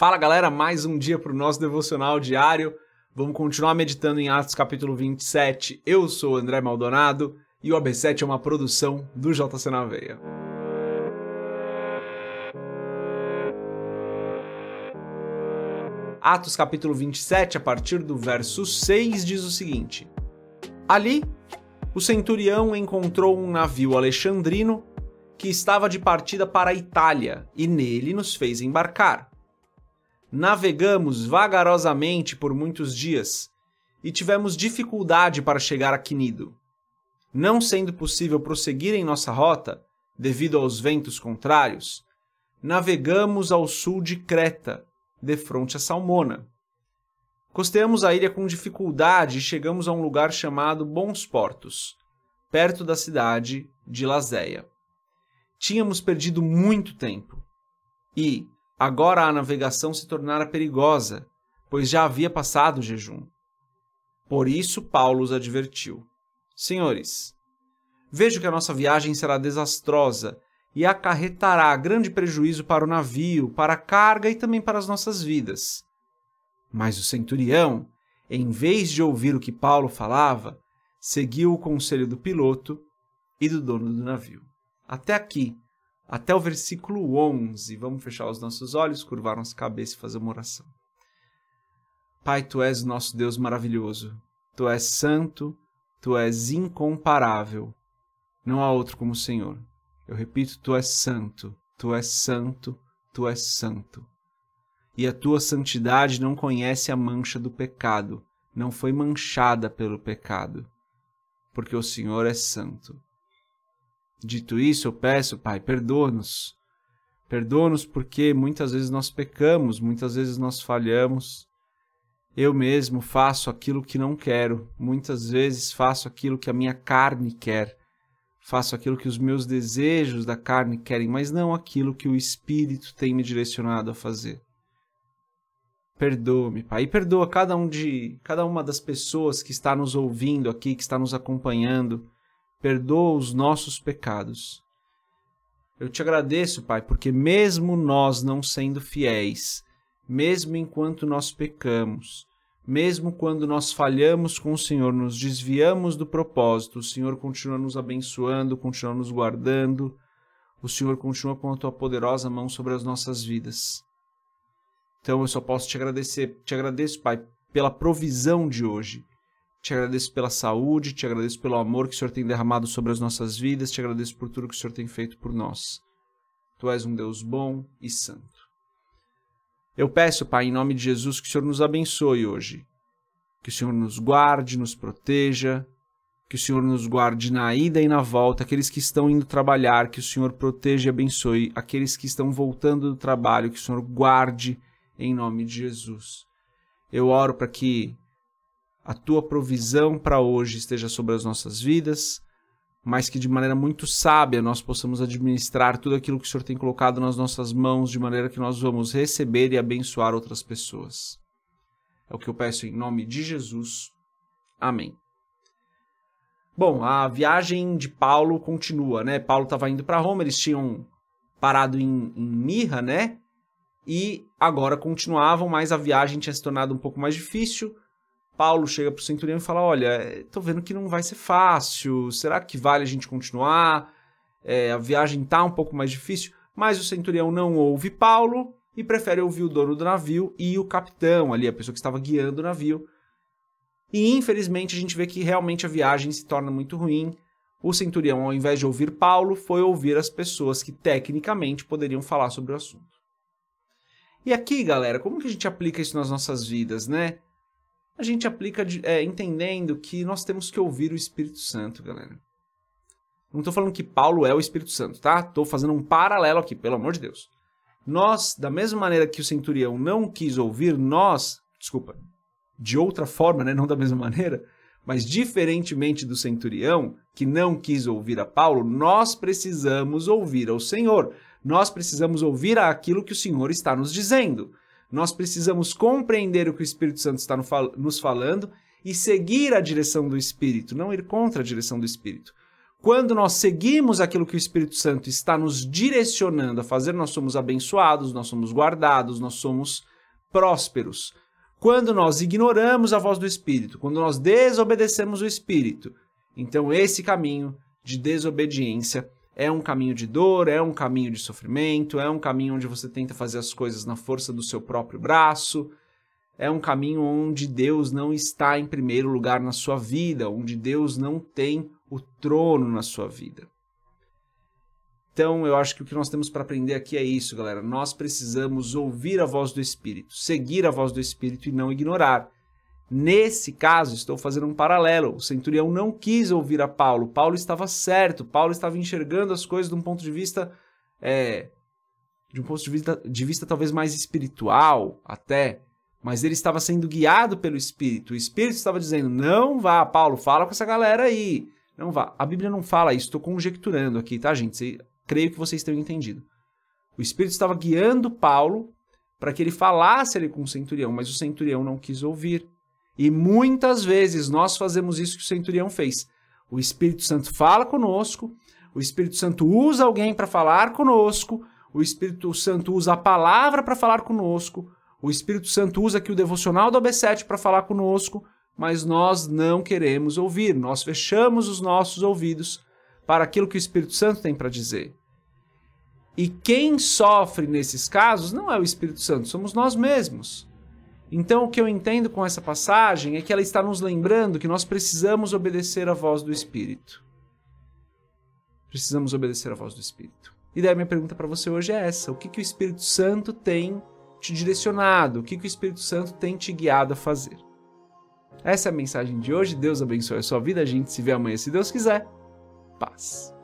Fala galera, mais um dia para o nosso devocional diário. Vamos continuar meditando em Atos capítulo 27. Eu sou André Maldonado e o AB7 é uma produção do JC na Veia. Atos capítulo 27, a partir do verso 6, diz o seguinte: Ali, o centurião encontrou um navio alexandrino que estava de partida para a Itália e nele nos fez embarcar. Navegamos vagarosamente por muitos dias e tivemos dificuldade para chegar a Quinido. Não sendo possível prosseguir em nossa rota, devido aos ventos contrários, navegamos ao sul de Creta de fronte a Salmona. Costeamos a ilha com dificuldade e chegamos a um lugar chamado Bons Portos, perto da cidade de Lazéia. Tínhamos perdido muito tempo e, agora a navegação se tornara perigosa, pois já havia passado o jejum. Por isso, Paulo os advertiu: Senhores, vejo que a nossa viagem será desastrosa e acarretará grande prejuízo para o navio, para a carga e também para as nossas vidas. Mas o centurião, em vez de ouvir o que Paulo falava, seguiu o conselho do piloto e do dono do navio. Até aqui, até o versículo 11. Vamos fechar os nossos olhos, curvar nossa cabeça e fazer uma oração. Pai, tu és nosso Deus maravilhoso. Tu és santo, tu és incomparável. Não há outro como o Senhor. Eu repito, tu és santo, tu és santo, tu és santo. E a tua santidade não conhece a mancha do pecado, não foi manchada pelo pecado, porque o Senhor é santo. Dito isso, eu peço, Pai, perdoa-nos. Perdoa-nos porque muitas vezes nós pecamos, muitas vezes nós falhamos. Eu mesmo faço aquilo que não quero, muitas vezes faço aquilo que a minha carne quer faço aquilo que os meus desejos da carne querem, mas não aquilo que o Espírito tem me direcionado a fazer. Perdoa-me, Pai, e perdoa cada um de cada uma das pessoas que está nos ouvindo aqui, que está nos acompanhando. Perdoa os nossos pecados. Eu te agradeço, Pai, porque mesmo nós não sendo fiéis, mesmo enquanto nós pecamos, mesmo quando nós falhamos com o Senhor, nos desviamos do propósito, o Senhor continua nos abençoando, continua nos guardando, o Senhor continua com a tua poderosa mão sobre as nossas vidas. Então eu só posso te agradecer, te agradeço, Pai, pela provisão de hoje. Te agradeço pela saúde, te agradeço pelo amor que o Senhor tem derramado sobre as nossas vidas, te agradeço por tudo que o Senhor tem feito por nós. Tu és um Deus bom e santo. Eu peço, Pai, em nome de Jesus, que o Senhor nos abençoe hoje. Que o Senhor nos guarde, nos proteja, que o Senhor nos guarde na ida e na volta, aqueles que estão indo trabalhar, que o Senhor proteja e abençoe, aqueles que estão voltando do trabalho, que o Senhor guarde em nome de Jesus. Eu oro para que a tua provisão para hoje esteja sobre as nossas vidas, mas que de maneira muito sábia nós possamos administrar tudo aquilo que o Senhor tem colocado nas nossas mãos, de maneira que nós vamos receber e abençoar outras pessoas. É o que eu peço em nome de Jesus. Amém. Bom, a viagem de Paulo continua, né? Paulo estava indo para Roma, eles tinham parado em, em Mirra, né? E agora continuavam, mas a viagem tinha se tornado um pouco mais difícil. Paulo chega para o centurião e fala: Olha, estou vendo que não vai ser fácil, será que vale a gente continuar? É, a viagem está um pouco mais difícil, mas o centurião não ouve Paulo e prefere ouvir o dono do navio e o capitão ali, a pessoa que estava guiando o navio. E infelizmente a gente vê que realmente a viagem se torna muito ruim. O centurião, ao invés de ouvir Paulo, foi ouvir as pessoas que tecnicamente poderiam falar sobre o assunto. E aqui, galera, como que a gente aplica isso nas nossas vidas, né? A gente aplica é, entendendo que nós temos que ouvir o Espírito Santo, galera. Não estou falando que Paulo é o Espírito Santo, tá? Estou fazendo um paralelo aqui, pelo amor de Deus. Nós, da mesma maneira que o centurião não quis ouvir, nós, desculpa, de outra forma, né? não da mesma maneira, mas diferentemente do centurião, que não quis ouvir a Paulo, nós precisamos ouvir ao Senhor. Nós precisamos ouvir aquilo que o Senhor está nos dizendo. Nós precisamos compreender o que o Espírito Santo está nos falando e seguir a direção do Espírito, não ir contra a direção do Espírito. Quando nós seguimos aquilo que o Espírito Santo está nos direcionando a fazer, nós somos abençoados, nós somos guardados, nós somos prósperos. Quando nós ignoramos a voz do Espírito, quando nós desobedecemos o Espírito, então esse caminho de desobediência é um caminho de dor, é um caminho de sofrimento, é um caminho onde você tenta fazer as coisas na força do seu próprio braço, é um caminho onde Deus não está em primeiro lugar na sua vida, onde Deus não tem o trono na sua vida. Então, eu acho que o que nós temos para aprender aqui é isso, galera. Nós precisamos ouvir a voz do Espírito, seguir a voz do Espírito e não ignorar. Nesse caso, estou fazendo um paralelo. O centurião não quis ouvir a Paulo. Paulo estava certo. Paulo estava enxergando as coisas de um ponto de vista, é, de um ponto de vista, de vista talvez mais espiritual, até. Mas ele estava sendo guiado pelo Espírito. O Espírito estava dizendo: não vá, Paulo, fala com essa galera aí. Não vá. A Bíblia não fala isso, estou conjecturando aqui, tá, gente? Creio que vocês tenham entendido. O Espírito estava guiando Paulo para que ele falasse ali com o centurião, mas o centurião não quis ouvir. E muitas vezes nós fazemos isso que o centurião fez. O Espírito Santo fala conosco, o Espírito Santo usa alguém para falar conosco, o Espírito Santo usa a palavra para falar conosco, o Espírito Santo usa aqui o devocional do AB7 para falar conosco, mas nós não queremos ouvir, nós fechamos os nossos ouvidos para aquilo que o Espírito Santo tem para dizer. E quem sofre nesses casos não é o Espírito Santo, somos nós mesmos. Então, o que eu entendo com essa passagem é que ela está nos lembrando que nós precisamos obedecer à voz do Espírito. Precisamos obedecer à voz do Espírito. E daí minha pergunta para você hoje é essa: o que, que o Espírito Santo tem te direcionado? O que, que o Espírito Santo tem te guiado a fazer? Essa é a mensagem de hoje. Deus abençoe a sua vida. A gente se vê amanhã, se Deus quiser. Paz.